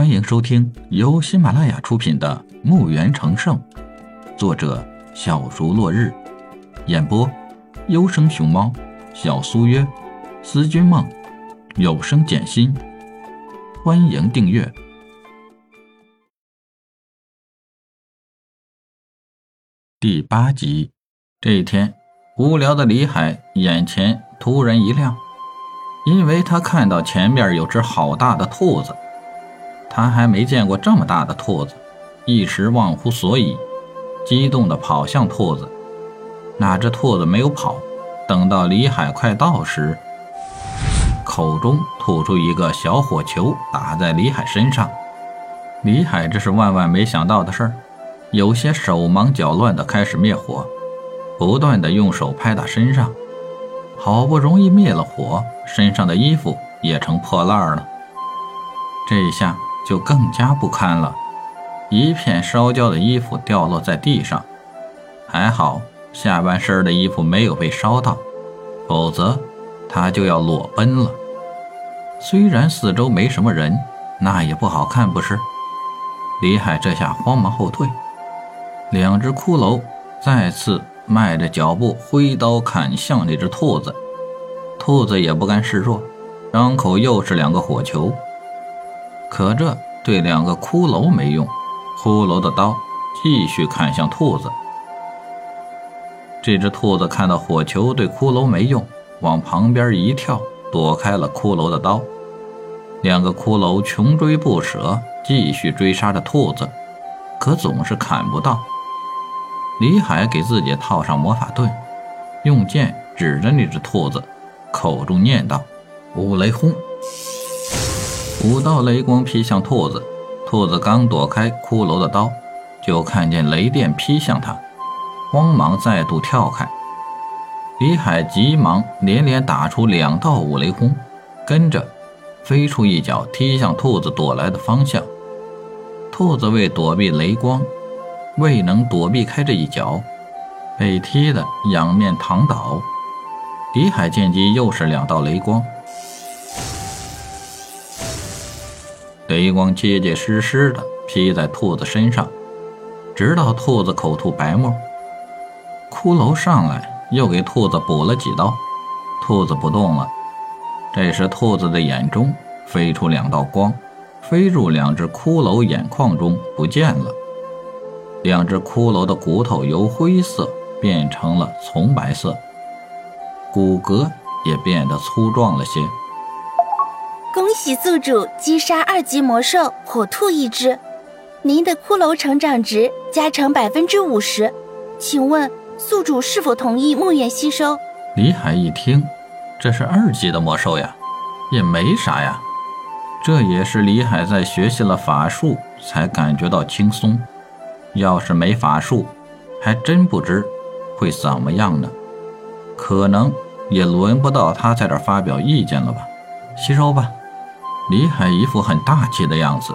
欢迎收听由喜马拉雅出品的《墓园成圣》，作者小竹落日，演播优生熊猫、小苏约、思君梦、有声简心。欢迎订阅第八集。这一天，无聊的李海眼前突然一亮，因为他看到前面有只好大的兔子。他还没见过这么大的兔子，一时忘乎所以，激动地跑向兔子。哪只兔子没有跑，等到李海快到时，口中吐出一个小火球，打在李海身上。李海这是万万没想到的事儿，有些手忙脚乱地开始灭火，不断地用手拍打身上。好不容易灭了火，身上的衣服也成破烂了。这一下。就更加不堪了，一片烧焦的衣服掉落在地上，还好下半身的衣服没有被烧到，否则他就要裸奔了。虽然四周没什么人，那也不好看，不是？李海这下慌忙后退，两只骷髅再次迈着脚步挥刀砍向那只兔子，兔子也不甘示弱，张口又是两个火球。可这对两个骷髅没用，骷髅的刀继续砍向兔子。这只兔子看到火球对骷髅没用，往旁边一跳，躲开了骷髅的刀。两个骷髅穷追不舍，继续追杀着兔子，可总是砍不到。李海给自己套上魔法盾，用剑指着那只兔子，口中念道：“五雷轰！”五道雷光劈向兔子，兔子刚躲开骷髅的刀，就看见雷电劈向他，慌忙再度跳开。李海急忙连连打出两道五雷轰，跟着飞出一脚踢向兔子躲来的方向。兔子为躲避雷光，未能躲避开这一脚，被踢得仰面躺倒。李海见机又是两道雷光。雷光结结实实的劈在兔子身上，直到兔子口吐白沫。骷髅上来又给兔子补了几刀，兔子不动了。这时，兔子的眼中飞出两道光，飞入两只骷髅眼眶中不见了。两只骷髅的骨头由灰色变成了葱白色，骨骼也变得粗壮了些。恭喜宿主击杀二级魔兽火兔一只，您的骷髅成长值加成百分之五十，请问宿主是否同意墓园吸收？李海一听，这是二级的魔兽呀，也没啥呀。这也是李海在学习了法术才感觉到轻松，要是没法术，还真不知会怎么样呢。可能也轮不到他在这发表意见了吧？吸收吧。李海一副很大气的样子。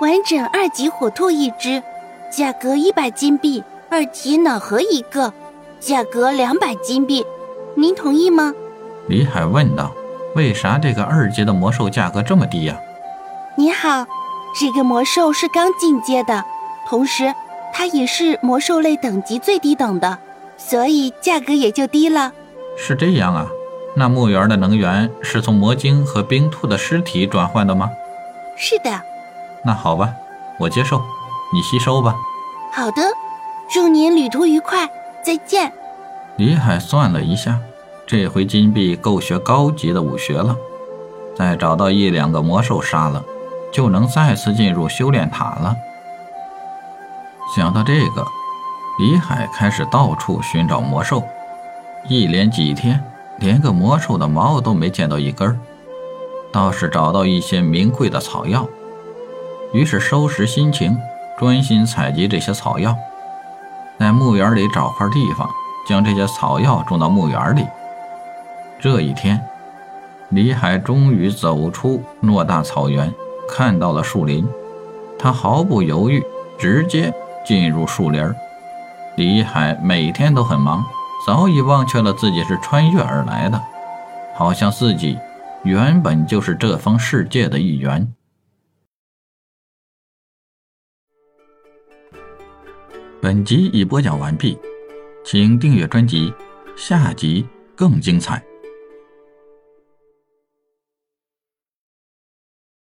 完整二级火兔一只，价格一百金币；二级脑核一个，价格两百金币。您同意吗？李海问道。为啥这个二级的魔兽价格这么低呀？你好，这个魔兽是刚进阶的，同时它也是魔兽类等级最低等的，所以价格也就低了。是这样啊。那墓园的能源是从魔晶和冰兔的尸体转换的吗？是的。那好吧，我接受，你吸收吧。好的，祝您旅途愉快，再见。李海算了一下，这回金币够学高级的武学了。再找到一两个魔兽杀了，就能再次进入修炼塔了。想到这个，李海开始到处寻找魔兽，一连几天。连个魔兽的毛都没见到一根，倒是找到一些名贵的草药，于是收拾心情，专心采集这些草药，在墓园里找块地方，将这些草药种到墓园里。这一天，李海终于走出偌大草原，看到了树林，他毫不犹豫，直接进入树林。李海每天都很忙。早已忘却了自己是穿越而来的好像自己原本就是这方世界的一员。本集已播讲完毕请订阅专辑下集更精彩。